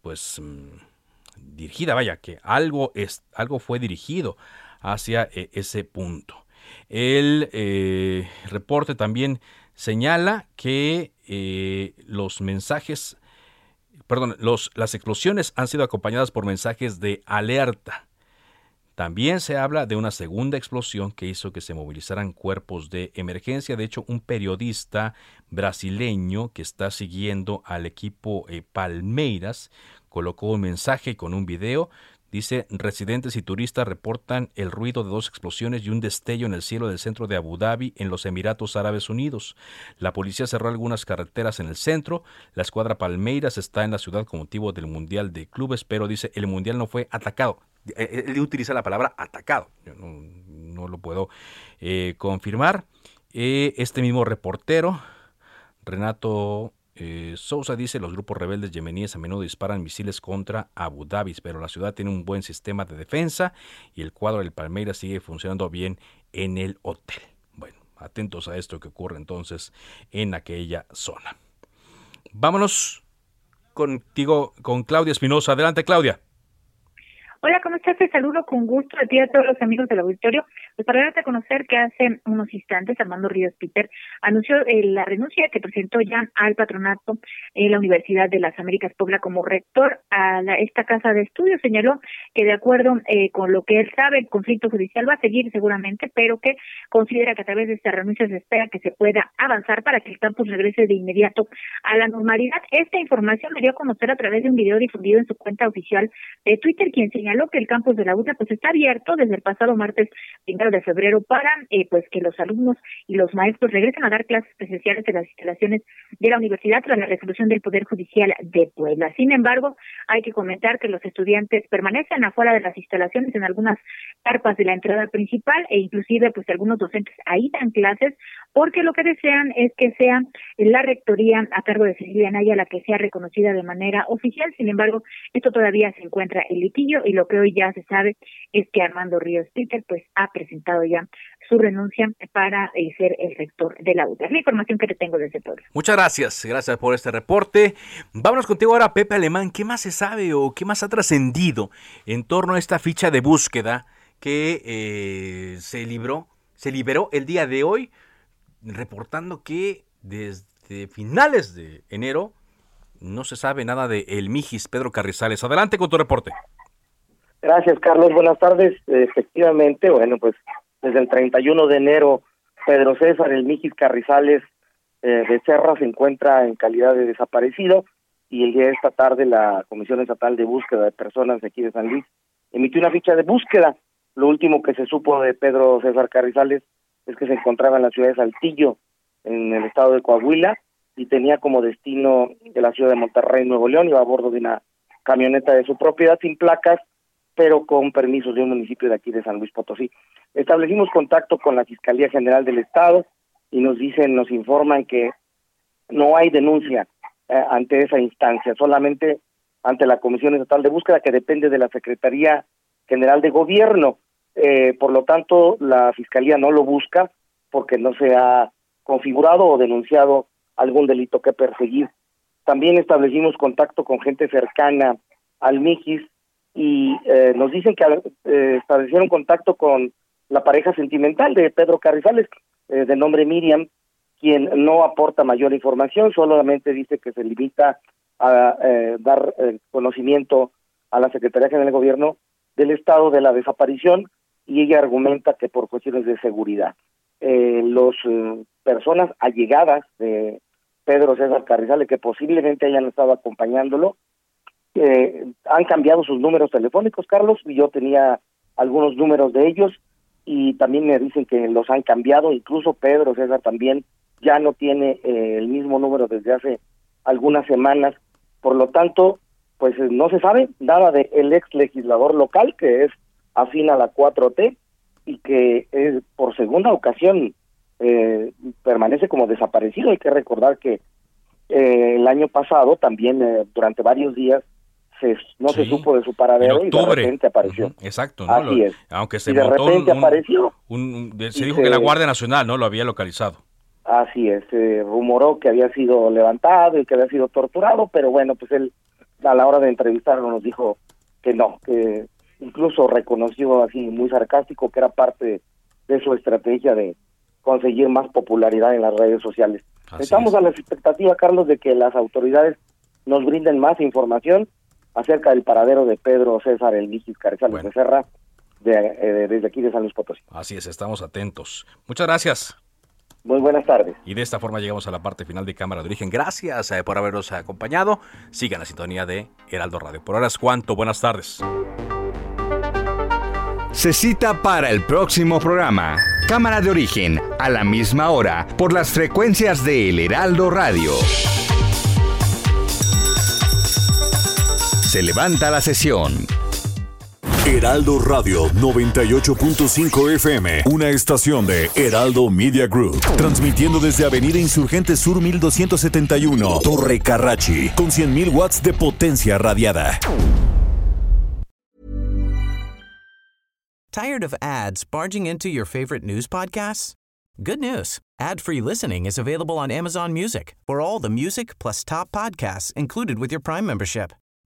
pues dirigida, vaya, que algo, es, algo fue dirigido hacia eh, ese punto. El eh, reporte también señala que eh, los mensajes, perdón, los, las explosiones han sido acompañadas por mensajes de alerta. También se habla de una segunda explosión que hizo que se movilizaran cuerpos de emergencia. De hecho, un periodista brasileño que está siguiendo al equipo Palmeiras colocó un mensaje con un video. Dice, residentes y turistas reportan el ruido de dos explosiones y un destello en el cielo del centro de Abu Dhabi, en los Emiratos Árabes Unidos. La policía cerró algunas carreteras en el centro. La escuadra Palmeiras está en la ciudad con motivo del Mundial de Clubes, pero dice, el Mundial no fue atacado. Él utiliza la palabra atacado. Yo no, no lo puedo eh, confirmar. Eh, este mismo reportero, Renato eh, Sousa dice los grupos rebeldes yemeníes a menudo disparan misiles contra Abu Dhabi, pero la ciudad tiene un buen sistema de defensa y el cuadro del Palmeiras sigue funcionando bien en el hotel. Bueno, atentos a esto que ocurre entonces en aquella zona. Vámonos contigo, con Claudia Espinosa. Adelante, Claudia. Hola, ¿cómo estás? Te saludo con gusto a ti y a todos los amigos del auditorio. Pues para darte a conocer que hace unos instantes Armando Ríos Peter anunció eh, la renuncia que presentó ya al patronato en la Universidad de las Américas Puebla como rector a la, esta casa de estudios. Señaló que de acuerdo eh, con lo que él sabe, el conflicto judicial va a seguir seguramente, pero que considera que a través de esta renuncia se espera que se pueda avanzar para que el campus regrese de inmediato a la normalidad. Esta información me dio a conocer a través de un video difundido en su cuenta oficial de Twitter, quien señaló que el campus de la UTA pues está abierto desde el pasado martes primero de febrero para eh, pues que los alumnos y los maestros regresen a dar clases presenciales en las instalaciones de la universidad tras la resolución del Poder Judicial de Puebla. Sin embargo, hay que comentar que los estudiantes permanecen afuera de las instalaciones en algunas carpas de la entrada principal e inclusive pues algunos docentes ahí dan clases porque lo que desean es que sea la rectoría a cargo de Cecilia Naya la que sea reconocida de manera oficial. Sin embargo, esto todavía se encuentra en litigio y lo que hoy ya se sabe es que Armando Ríos Peter pues ha presentado ya su renuncia para eh, ser el rector de la UTA. Es la información que te tengo desde todo. Muchas gracias, gracias por este reporte. Vámonos contigo ahora, Pepe Alemán. ¿Qué más se sabe o qué más ha trascendido en torno a esta ficha de búsqueda que eh, se libró, se liberó el día de hoy, reportando que desde finales de enero no se sabe nada de el Mijis Pedro Carrizales. Adelante con tu reporte. Gracias, Carlos. Buenas tardes. Efectivamente, bueno, pues desde el 31 de enero, Pedro César, el Mijis Carrizales eh, de Serra, se encuentra en calidad de desaparecido y el día de esta tarde la Comisión Estatal de Búsqueda de Personas de aquí de San Luis emitió una ficha de búsqueda. Lo último que se supo de Pedro César Carrizales es que se encontraba en la ciudad de Saltillo, en el estado de Coahuila, y tenía como destino de la ciudad de Monterrey, Nuevo León, iba a bordo de una camioneta de su propiedad sin placas, pero con permisos de un municipio de aquí de San Luis Potosí. Establecimos contacto con la Fiscalía General del Estado y nos dicen, nos informan que no hay denuncia eh, ante esa instancia, solamente ante la Comisión Estatal de Búsqueda que depende de la Secretaría General de Gobierno. Eh, por lo tanto, la Fiscalía no lo busca porque no se ha configurado o denunciado algún delito que perseguir. También establecimos contacto con gente cercana al Mijis y eh, nos dicen que eh, establecieron contacto con la pareja sentimental de Pedro Carrizales, eh, de nombre Miriam, quien no aporta mayor información, solamente dice que se limita a dar conocimiento a la Secretaría General de Gobierno del estado de la desaparición y ella argumenta que por cuestiones de seguridad. Eh, los personas allegadas de Pedro César Carrizales que posiblemente hayan estado acompañándolo eh, han cambiado sus números telefónicos, Carlos, y yo tenía algunos números de ellos y también me dicen que los han cambiado, incluso Pedro César también ya no tiene eh, el mismo número desde hace algunas semanas, por lo tanto, pues eh, no se sabe nada del el ex legislador local que es afín a la 4T y que es por segunda ocasión eh, permanece como desaparecido. Hay que recordar que eh, el año pasado también eh, durante varios días se, no se supo de su paradero y de repente apareció. Exacto, Así es. Aunque se y de repente apareció. se dijo que la Guardia Nacional no lo había localizado. Así es, se rumoró que había sido levantado y que había sido torturado, pero bueno, pues él a la hora de entrevistarlo nos dijo que no, que incluso reconoció así muy sarcástico que era parte de su estrategia de conseguir más popularidad en las redes sociales. Estamos a la expectativa, Carlos, de que las autoridades nos brinden más información acerca del paradero de Pedro César El Vigis Carrizales de Serra eh, desde aquí de San Luis Potosí. Así es, estamos atentos. Muchas gracias. Muy buenas tardes. Y de esta forma llegamos a la parte final de Cámara de Origen. Gracias eh, por habernos acompañado. Sigan la sintonía de Heraldo Radio. Por ahora es cuanto. Buenas tardes. Se cita para el próximo programa. Cámara de Origen, a la misma hora, por las frecuencias de El Heraldo Radio. Se levanta la sesión. Heraldo Radio 98.5 FM, una estación de Heraldo Media Group, transmitiendo desde Avenida Insurgente Sur 1271, Torre Carrachi, con 100.000 watts de potencia radiada. Tired of ads barging into your favorite news podcasts? Good news. Ad-free listening is available on Amazon Music. For all the music plus top podcasts included with your Prime membership.